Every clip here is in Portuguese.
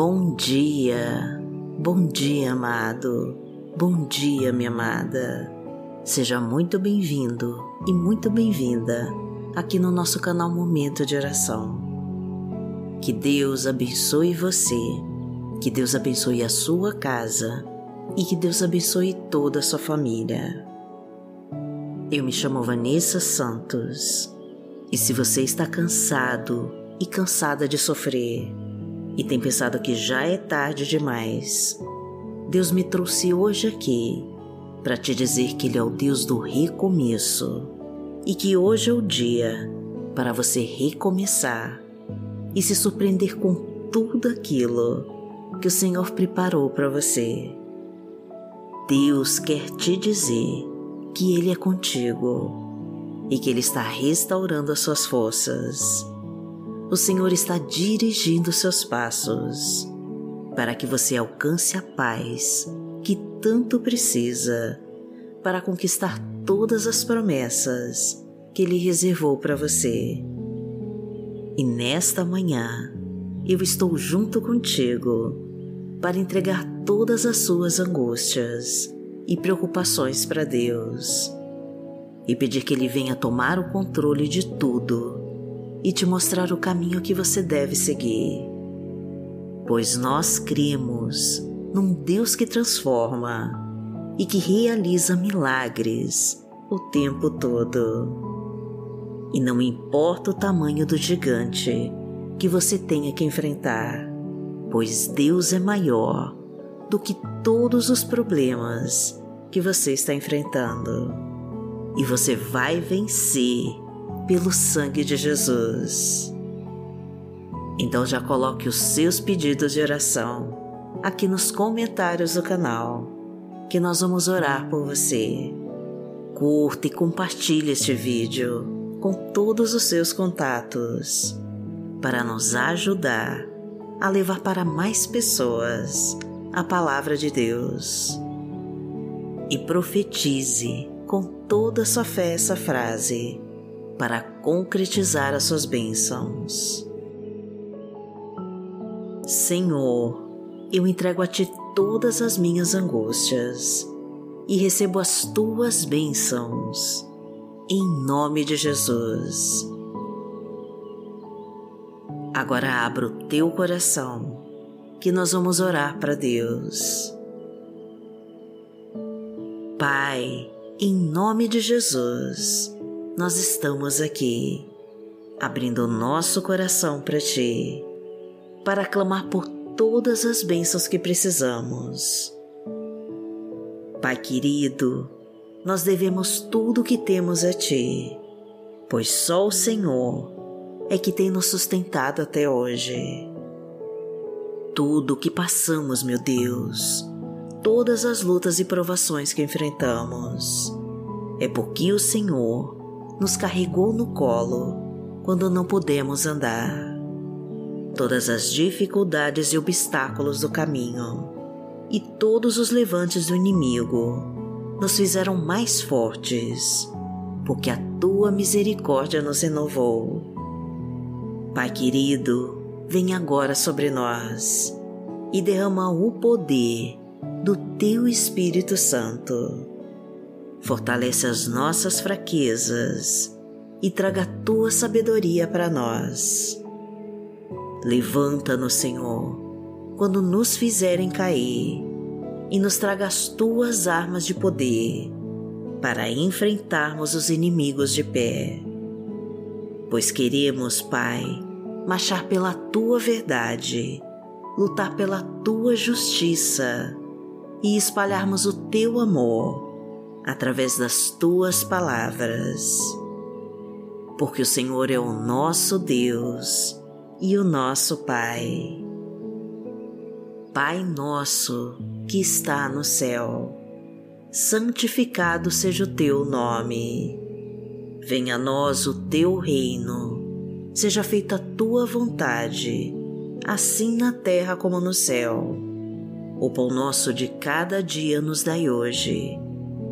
Bom dia, bom dia, amado, bom dia, minha amada. Seja muito bem-vindo e muito bem-vinda aqui no nosso canal Momento de Oração. Que Deus abençoe você, que Deus abençoe a sua casa e que Deus abençoe toda a sua família. Eu me chamo Vanessa Santos e se você está cansado e cansada de sofrer e tem pensado que já é tarde demais, Deus me trouxe hoje aqui para te dizer que Ele é o Deus do recomeço e que hoje é o dia para você recomeçar e se surpreender com tudo aquilo que o Senhor preparou para você. Deus quer te dizer que Ele é contigo e que Ele está restaurando as suas forças. O Senhor está dirigindo seus passos para que você alcance a paz que tanto precisa para conquistar todas as promessas que Ele reservou para você. E nesta manhã, eu estou junto contigo para entregar todas as suas angústias e preocupações para Deus e pedir que Ele venha tomar o controle de tudo e te mostrar o caminho que você deve seguir. Pois nós cremos num Deus que transforma e que realiza milagres o tempo todo. E não importa o tamanho do gigante que você tenha que enfrentar, pois Deus é maior do que todos os problemas que você está enfrentando e você vai vencer pelo sangue de Jesus. Então já coloque os seus pedidos de oração aqui nos comentários do canal, que nós vamos orar por você. Curta e compartilhe este vídeo com todos os seus contatos para nos ajudar a levar para mais pessoas a palavra de Deus. E profetize com toda a sua fé essa frase para concretizar as suas bênçãos. Senhor, eu entrego a Ti todas as minhas angústias e recebo as Tuas bênçãos, em nome de Jesus. Agora abra o teu coração, que nós vamos orar para Deus. Pai, em nome de Jesus, nós estamos aqui, abrindo nosso coração para Ti, para clamar por todas as bênçãos que precisamos. Pai querido, nós devemos tudo o que temos a Ti, pois só o Senhor é que tem nos sustentado até hoje. Tudo o que passamos, meu Deus, todas as lutas e provações que enfrentamos. É porque o Senhor nos carregou no colo quando não podemos andar. Todas as dificuldades e obstáculos do caminho e todos os levantes do inimigo nos fizeram mais fortes, porque a tua misericórdia nos renovou. Pai querido, vem agora sobre nós e derrama o poder do Teu Espírito Santo. Fortalece as nossas fraquezas e traga a Tua sabedoria para nós. Levanta-nos, Senhor, quando nos fizerem cair, e nos traga as Tuas armas de poder para enfrentarmos os inimigos de pé. Pois queremos, Pai, marchar pela Tua verdade, lutar pela Tua justiça e espalharmos o teu amor através das tuas palavras. Porque o Senhor é o nosso Deus e o nosso Pai. Pai nosso que está no céu, santificado seja o teu nome. Venha a nós o teu reino, seja feita a tua vontade, assim na terra como no céu. O pão nosso de cada dia nos dai hoje.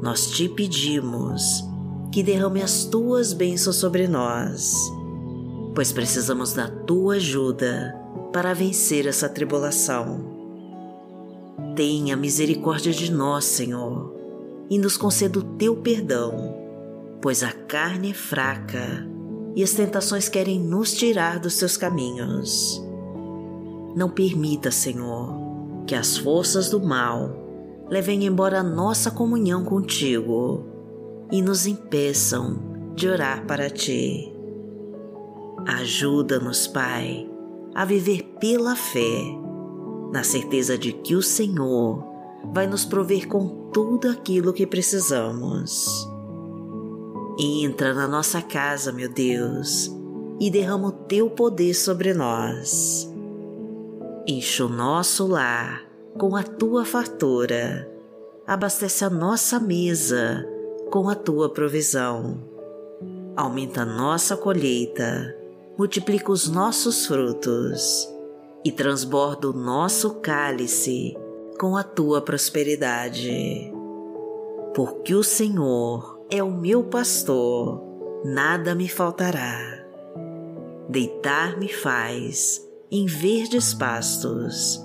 nós te pedimos que derrame as tuas bênçãos sobre nós, pois precisamos da tua ajuda para vencer essa tribulação. Tenha misericórdia de nós, Senhor, e nos conceda o teu perdão, pois a carne é fraca e as tentações querem nos tirar dos teus caminhos. Não permita, Senhor, que as forças do mal levem embora nossa comunhão contigo e nos impeçam de orar para ti. Ajuda-nos, Pai, a viver pela fé, na certeza de que o Senhor vai nos prover com tudo aquilo que precisamos. Entra na nossa casa, meu Deus, e derrama o teu poder sobre nós. Enche o nosso lar com a tua fartura, abastece a nossa mesa com a tua provisão. Aumenta a nossa colheita multiplica os nossos frutos e transborda o nosso cálice com a tua prosperidade. Porque o Senhor é o meu pastor, nada me faltará. Deitar-me faz em verdes pastos,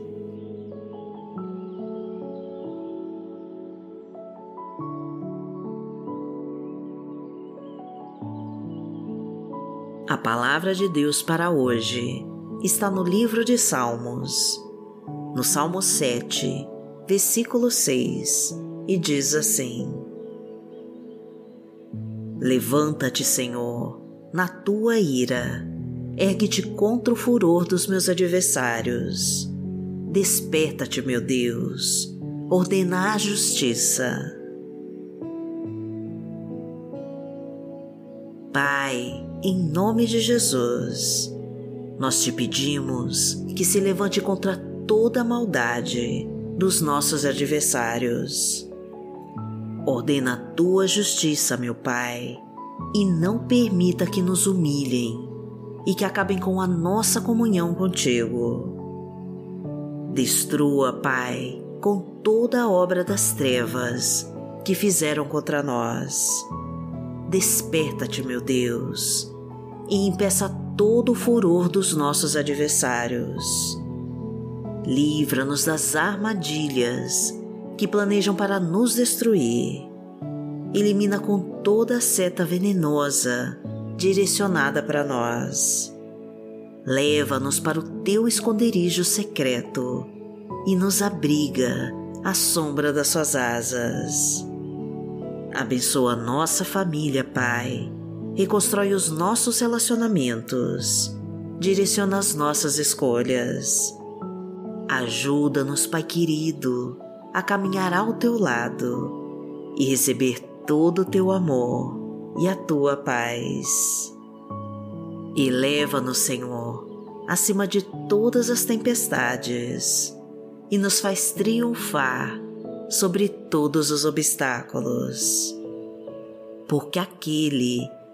A palavra de Deus para hoje está no livro de Salmos, no Salmo 7, versículo 6, e diz assim: Levanta-te, Senhor, na tua ira, ergue-te contra o furor dos meus adversários. Desperta-te, meu Deus, ordena a justiça. Pai, em nome de Jesus, nós te pedimos que se levante contra toda a maldade dos nossos adversários. Ordena a tua justiça, meu Pai, e não permita que nos humilhem e que acabem com a nossa comunhão contigo. Destrua, Pai, com toda a obra das trevas que fizeram contra nós. Desperta-te, meu Deus, e impeça todo o furor dos nossos adversários Livra-nos das armadilhas que planejam para nos destruir. Elimina com toda a seta venenosa direcionada para nós. Leva-nos para o teu esconderijo secreto e nos abriga à sombra das suas asas. Abençoa nossa família, Pai. Reconstrói os nossos relacionamentos. Direciona as nossas escolhas Ajuda-nos, Pai querido, a caminhar ao teu lado e receber todo o teu amor e a tua paz. Eleva-nos, Senhor, acima de todas as tempestades e nos faz triunfar sobre todos os obstáculos. Porque aquele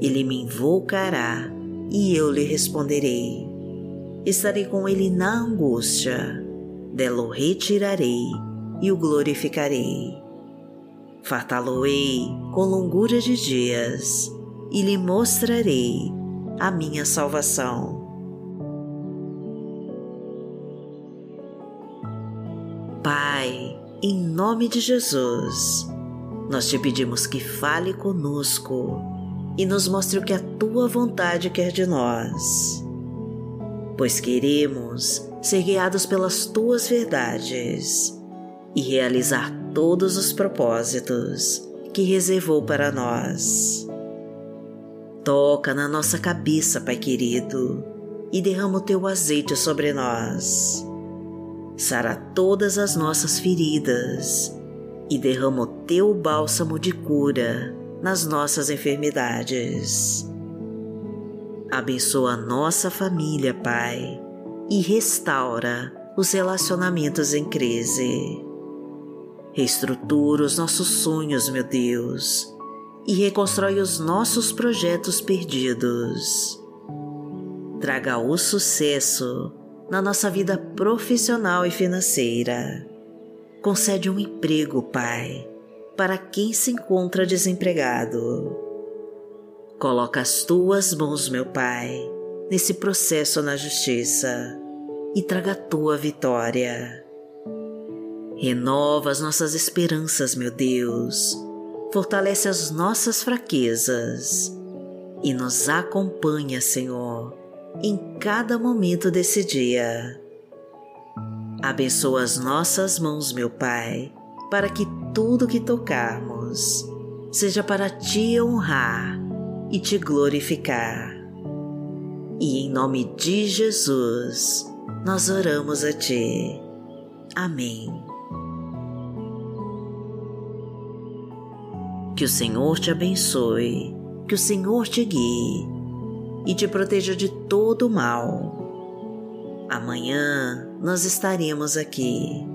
Ele me invocará e eu lhe responderei. Estarei com ele na angústia, dela o retirarei e o glorificarei. Fartá-lo-ei com longura de dias e lhe mostrarei a minha salvação. Pai, em nome de Jesus, nós te pedimos que fale conosco e nos mostre o que a tua vontade quer de nós. Pois queremos ser guiados pelas tuas verdades e realizar todos os propósitos que reservou para nós. Toca na nossa cabeça, Pai querido, e derrama o teu azeite sobre nós. Sara todas as nossas feridas e derrama o teu bálsamo de cura nas nossas enfermidades. Abençoa nossa família, Pai, e restaura os relacionamentos em crise. Reestrutura os nossos sonhos, meu Deus, e reconstrói os nossos projetos perdidos. Traga o sucesso na nossa vida profissional e financeira. Concede um emprego, Pai para quem se encontra desempregado. Coloca as tuas mãos, meu Pai, nesse processo na justiça e traga a tua vitória. Renova as nossas esperanças, meu Deus, fortalece as nossas fraquezas e nos acompanha, Senhor, em cada momento desse dia. Abençoa as nossas mãos, meu Pai para que tudo que tocarmos seja para te honrar e te glorificar. E em nome de Jesus, nós oramos a Ti. Amém. Que o Senhor te abençoe, que o Senhor te guie e te proteja de todo o mal. Amanhã nós estaremos aqui